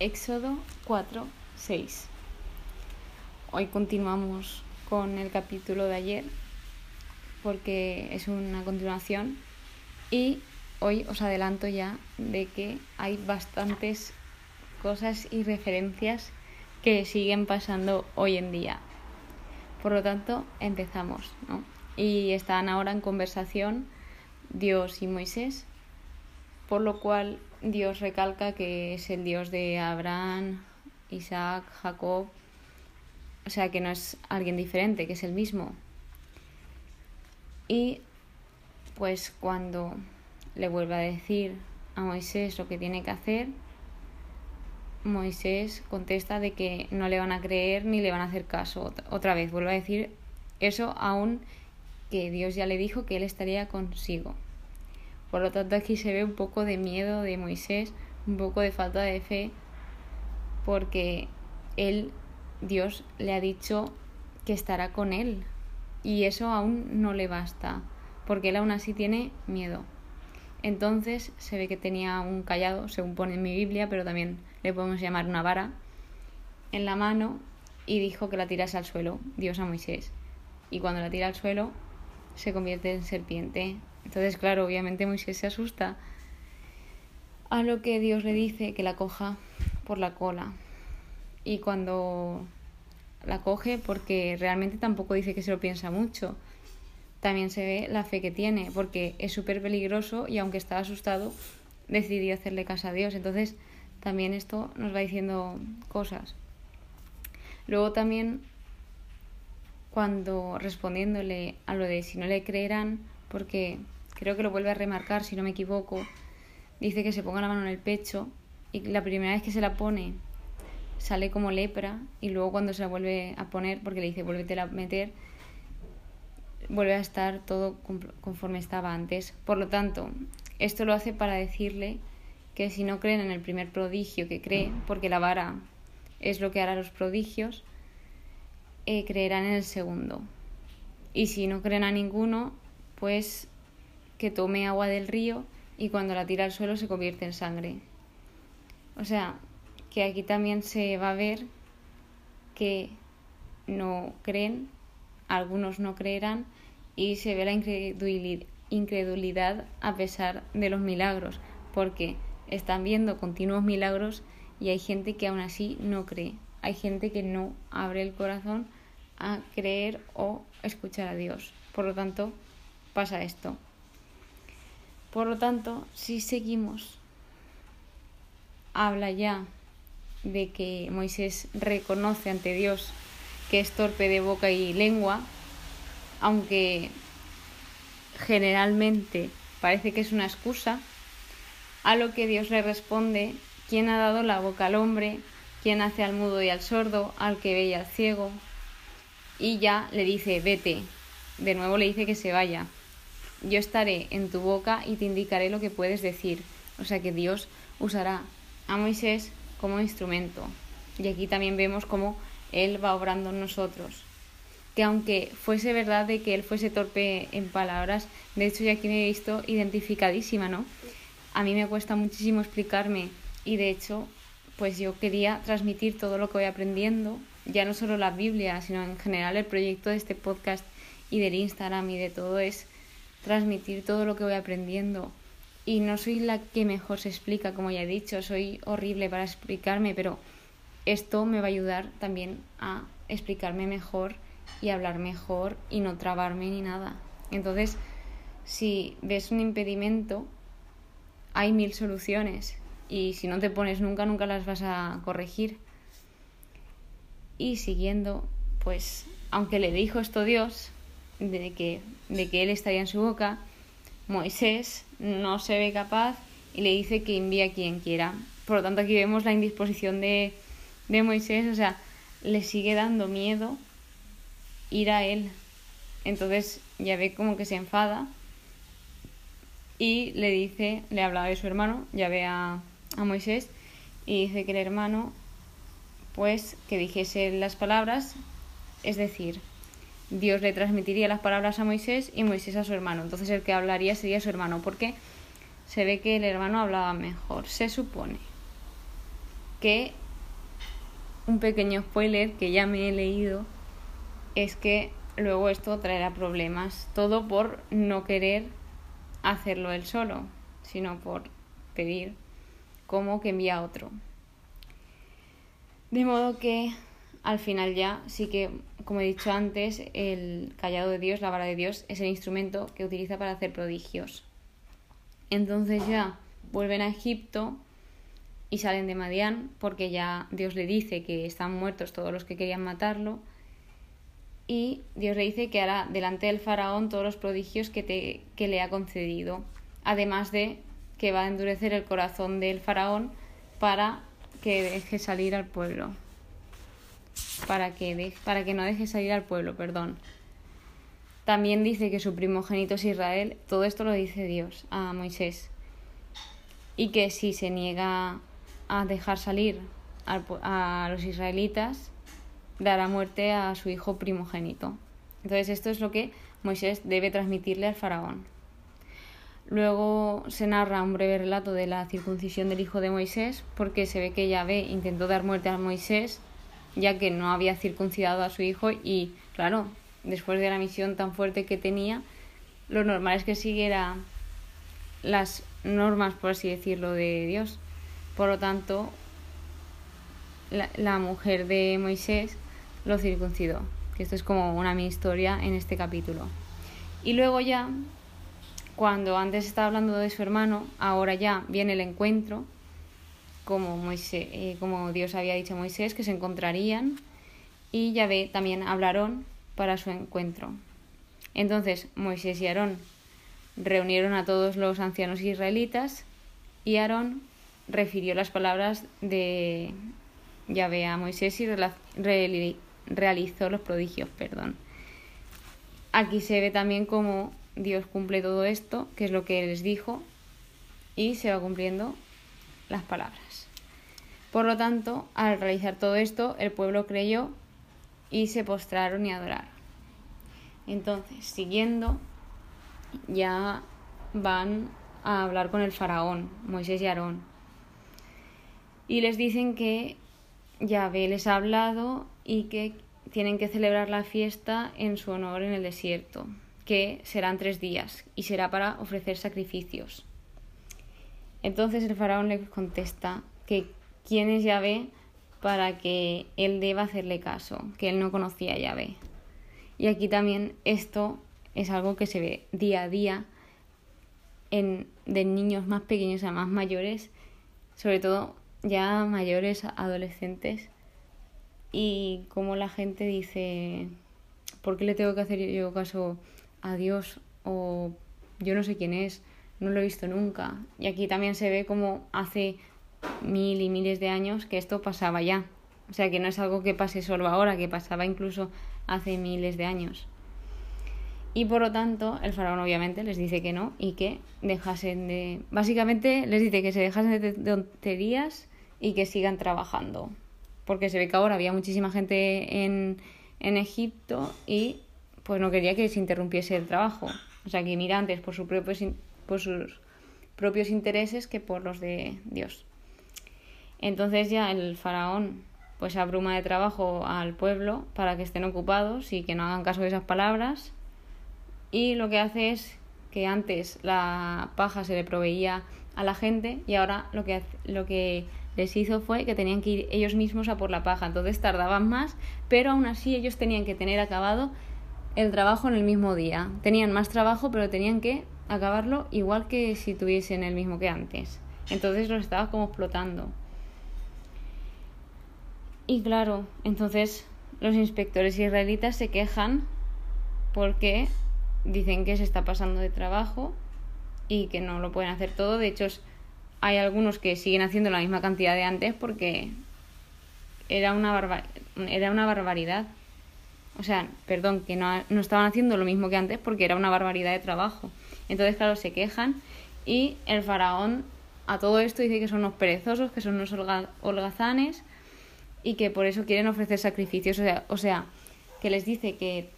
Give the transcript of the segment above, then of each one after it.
Éxodo 4, 6. Hoy continuamos con el capítulo de ayer porque es una continuación y hoy os adelanto ya de que hay bastantes cosas y referencias que siguen pasando hoy en día. Por lo tanto, empezamos, ¿no? Y están ahora en conversación Dios y Moisés, por lo cual Dios recalca que es el Dios de Abraham, Isaac, Jacob, o sea que no es alguien diferente, que es el mismo. Y pues cuando le vuelve a decir a Moisés lo que tiene que hacer, Moisés contesta de que no le van a creer ni le van a hacer caso. Otra vez, vuelve a decir eso aún que Dios ya le dijo que él estaría consigo. Por lo tanto, aquí se ve un poco de miedo de Moisés, un poco de falta de fe, porque él, Dios, le ha dicho que estará con él. Y eso aún no le basta, porque él aún así tiene miedo. Entonces se ve que tenía un callado, según pone en mi Biblia, pero también le podemos llamar una vara, en la mano y dijo que la tirase al suelo, Dios a Moisés. Y cuando la tira al suelo, se convierte en serpiente. Entonces, claro, obviamente Moisés se asusta a lo que Dios le dice que la coja por la cola. Y cuando la coge, porque realmente tampoco dice que se lo piensa mucho, también se ve la fe que tiene, porque es súper peligroso y aunque estaba asustado, decidió hacerle caso a Dios. Entonces, también esto nos va diciendo cosas. Luego también, cuando respondiéndole a lo de si no le creerán, porque creo que lo vuelve a remarcar, si no me equivoco, dice que se ponga la mano en el pecho y la primera vez que se la pone sale como lepra y luego cuando se la vuelve a poner, porque le dice vuélvete a meter, vuelve a estar todo conforme estaba antes. Por lo tanto, esto lo hace para decirle que si no creen en el primer prodigio que cree, porque la vara es lo que hará los prodigios, eh, creerán en el segundo. Y si no creen a ninguno, pues que tome agua del río y cuando la tira al suelo se convierte en sangre. O sea, que aquí también se va a ver que no creen, algunos no creerán y se ve la incredulidad a pesar de los milagros, porque están viendo continuos milagros y hay gente que aún así no cree. Hay gente que no abre el corazón a creer o escuchar a Dios. Por lo tanto, pasa esto. Por lo tanto, si seguimos, habla ya de que Moisés reconoce ante Dios que es torpe de boca y lengua, aunque generalmente parece que es una excusa, a lo que Dios le responde, ¿quién ha dado la boca al hombre? ¿Quién hace al mudo y al sordo, al que ve y al ciego? Y ya le dice, vete. De nuevo le dice que se vaya yo estaré en tu boca y te indicaré lo que puedes decir. O sea que Dios usará a Moisés como instrumento. Y aquí también vemos cómo Él va obrando en nosotros. Que aunque fuese verdad de que Él fuese torpe en palabras, de hecho ya aquí me he visto identificadísima, ¿no? A mí me cuesta muchísimo explicarme y de hecho pues yo quería transmitir todo lo que voy aprendiendo, ya no solo la Biblia, sino en general el proyecto de este podcast y del Instagram y de todo es transmitir todo lo que voy aprendiendo. Y no soy la que mejor se explica, como ya he dicho, soy horrible para explicarme, pero esto me va a ayudar también a explicarme mejor y hablar mejor y no trabarme ni nada. Entonces, si ves un impedimento, hay mil soluciones y si no te pones nunca, nunca las vas a corregir. Y siguiendo, pues, aunque le dijo esto Dios, de que, de que él estaría en su boca, Moisés no se ve capaz y le dice que envíe a quien quiera. Por lo tanto, aquí vemos la indisposición de, de Moisés, o sea, le sigue dando miedo ir a él. Entonces ya ve como que se enfada y le dice, le habla de su hermano, ya ve a, a Moisés y dice que el hermano, pues, que dijese las palabras, es decir, Dios le transmitiría las palabras a Moisés y Moisés a su hermano. Entonces el que hablaría sería su hermano, porque se ve que el hermano hablaba mejor, se supone. que un pequeño spoiler que ya me he leído es que luego esto traerá problemas. Todo por no querer hacerlo él solo, sino por pedir como que envía a otro. De modo que al final ya sí que, como he dicho antes, el callado de Dios, la vara de Dios, es el instrumento que utiliza para hacer prodigios. Entonces ya vuelven a Egipto y salen de Madián porque ya Dios le dice que están muertos todos los que querían matarlo y Dios le dice que hará delante del faraón todos los prodigios que, te, que le ha concedido, además de que va a endurecer el corazón del faraón para que deje salir al pueblo. Para que, para que no deje salir al pueblo, perdón. También dice que su primogénito es Israel. Todo esto lo dice Dios a Moisés. Y que si se niega a dejar salir a los israelitas, dará muerte a su hijo primogénito. Entonces esto es lo que Moisés debe transmitirle al faraón. Luego se narra un breve relato de la circuncisión del hijo de Moisés, porque se ve que Yahvé intentó dar muerte a Moisés, ya que no había circuncidado a su hijo y, claro, después de la misión tan fuerte que tenía, lo normal es que siguiera las normas, por así decirlo, de Dios. Por lo tanto, la, la mujer de Moisés lo circuncidó. Que esto es como una mi historia en este capítulo. Y luego ya, cuando antes estaba hablando de su hermano, ahora ya viene el encuentro, como, eh, como Dios había dicho a Moisés, que se encontrarían, y ya ve también hablaron para su encuentro. Entonces Moisés y Aarón reunieron a todos los ancianos israelitas y Aarón refirió las palabras de Yahvé a Moisés y realizó los prodigios, perdón. Aquí se ve también cómo Dios cumple todo esto, que es lo que les dijo, y se va cumpliendo las palabras. Por lo tanto, al realizar todo esto, el pueblo creyó y se postraron y adoraron. Entonces, siguiendo, ya van a hablar con el faraón, Moisés y Aarón. Y les dicen que Yahvé les ha hablado y que tienen que celebrar la fiesta en su honor en el desierto, que serán tres días y será para ofrecer sacrificios. Entonces el faraón le contesta que quién es Yahvé para que él deba hacerle caso, que él no conocía a Yahvé. Y aquí también esto es algo que se ve día a día en, de niños más pequeños a más mayores, sobre todo ya mayores, adolescentes, y como la gente dice, ¿por qué le tengo que hacer yo caso a Dios? O yo no sé quién es, no lo he visto nunca. Y aquí también se ve como hace mil y miles de años que esto pasaba ya. O sea que no es algo que pase solo ahora, que pasaba incluso hace miles de años. Y por lo tanto, el faraón obviamente les dice que no y que dejasen de... Básicamente les dice que se dejasen de tonterías y que sigan trabajando porque se ve que ahora había muchísima gente en, en Egipto y pues no quería que se interrumpiese el trabajo. O sea, que mira antes por, su por sus propios intereses que por los de Dios. Entonces ya el faraón pues abruma de trabajo al pueblo para que estén ocupados y que no hagan caso de esas palabras. Y lo que hace es que antes la paja se le proveía a la gente y ahora lo que, lo que les hizo fue que tenían que ir ellos mismos a por la paja, entonces tardaban más, pero aún así ellos tenían que tener acabado el trabajo en el mismo día. Tenían más trabajo, pero tenían que acabarlo igual que si tuviesen el mismo que antes. Entonces los estaba como explotando. Y claro, entonces los inspectores israelitas se quejan porque dicen que se está pasando de trabajo y que no lo pueden hacer todo. De hecho, hay algunos que siguen haciendo la misma cantidad de antes porque era una, era una barbaridad. O sea, perdón, que no, no estaban haciendo lo mismo que antes porque era una barbaridad de trabajo. Entonces, claro, se quejan y el faraón a todo esto dice que son unos perezosos, que son unos holgazanes y que por eso quieren ofrecer sacrificios. O sea, o sea que les dice que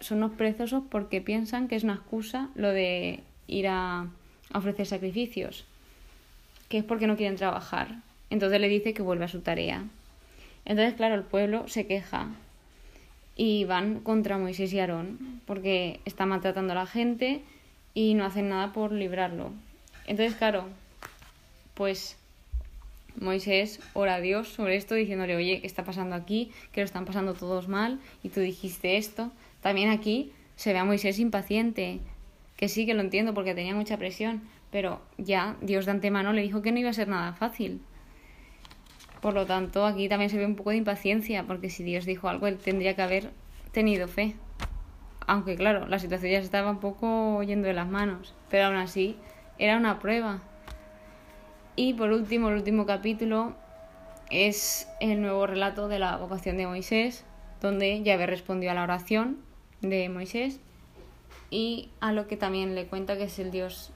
son unos perezosos porque piensan que es una excusa lo de ir a ofrecer sacrificios que es porque no quieren trabajar. Entonces le dice que vuelva a su tarea. Entonces, claro, el pueblo se queja y van contra Moisés y Aarón porque está maltratando a la gente y no hacen nada por librarlo. Entonces, claro, pues Moisés ora a Dios sobre esto diciéndole, oye, ¿qué está pasando aquí? Que lo están pasando todos mal y tú dijiste esto. También aquí se ve a Moisés impaciente, que sí que lo entiendo porque tenía mucha presión, pero ya Dios de antemano le dijo que no iba a ser nada fácil. Por lo tanto, aquí también se ve un poco de impaciencia, porque si Dios dijo algo, él tendría que haber tenido fe. Aunque claro, la situación ya se estaba un poco yendo de las manos, pero aún así era una prueba. Y por último, el último capítulo es el nuevo relato de la vocación de Moisés, donde Yahvé respondió a la oración de Moisés y a lo que también le cuenta que es el Dios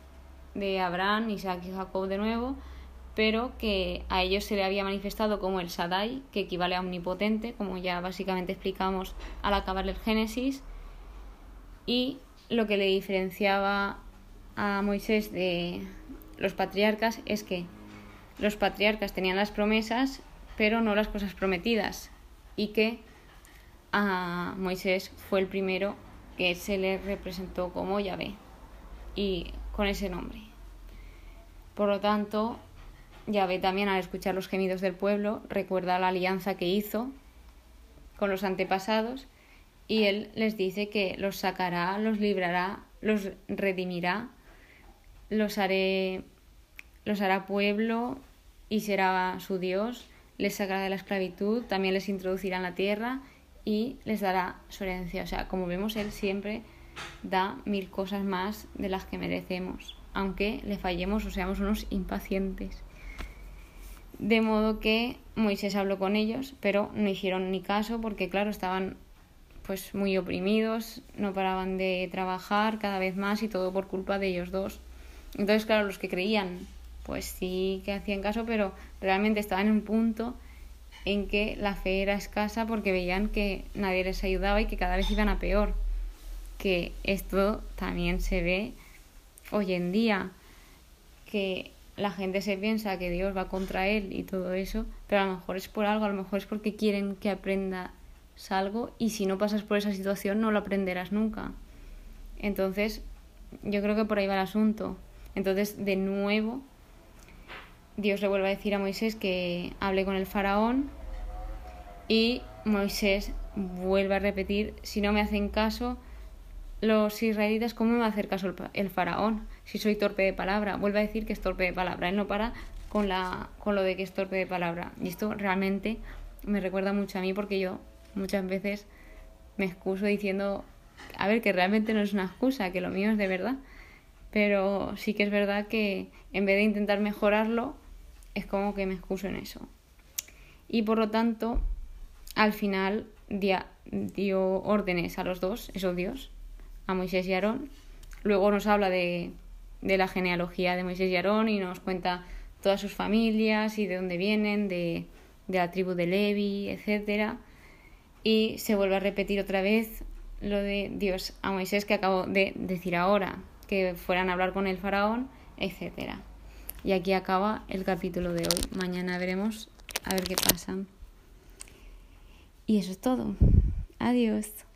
de Abraham, Isaac y Jacob de nuevo, pero que a ellos se le había manifestado como el Sadai, que equivale a omnipotente, como ya básicamente explicamos al acabar el Génesis, y lo que le diferenciaba a Moisés de los patriarcas es que los patriarcas tenían las promesas, pero no las cosas prometidas, y que a Moisés fue el primero que se le representó como Yahvé, y con ese nombre. Por lo tanto, Yahvé también al escuchar los gemidos del pueblo recuerda la alianza que hizo con los antepasados y él les dice que los sacará, los librará, los redimirá, los haré los hará pueblo y será su Dios, les sacará de la esclavitud, también les introducirá en la tierra y les dará su herencia. O sea, como vemos, Él siempre da mil cosas más de las que merecemos, aunque le fallemos o seamos unos impacientes. De modo que Moisés habló con ellos, pero no hicieron ni caso porque, claro, estaban pues muy oprimidos, no paraban de trabajar cada vez más y todo por culpa de ellos dos. Entonces, claro, los que creían, pues sí que hacían caso, pero realmente estaban en un punto en que la fe era escasa porque veían que nadie les ayudaba y que cada vez iban a peor. Que esto también se ve hoy en día, que la gente se piensa que Dios va contra él y todo eso, pero a lo mejor es por algo, a lo mejor es porque quieren que aprendas algo y si no pasas por esa situación no lo aprenderás nunca. Entonces, yo creo que por ahí va el asunto. Entonces, de nuevo, Dios le vuelve a decir a Moisés que hable con el faraón y Moisés vuelve a repetir, si no me hacen caso, los israelitas, ¿cómo me va a hacer caso el, faraón? Si soy torpe de palabra, vuelve a decir que es torpe de palabra. Él no para con, la, con lo de que es torpe de palabra. Y esto realmente me recuerda mucho a mí porque yo muchas veces me excuso diciendo, a ver, que realmente no es una excusa, que lo mío es de verdad. Pero sí que es verdad que en vez de intentar mejorarlo, es como que me excuso en eso. Y por lo tanto, al final dio órdenes a los dos, esos Dios, a Moisés y Aarón. Luego nos habla de, de la genealogía de Moisés y Aarón y nos cuenta todas sus familias y de dónde vienen, de, de la tribu de Levi, etc. Y se vuelve a repetir otra vez lo de Dios a Moisés que acabo de decir ahora, que fueran a hablar con el faraón, etc. Y aquí acaba el capítulo de hoy. Mañana veremos a ver qué pasa. Y eso es todo. Adiós.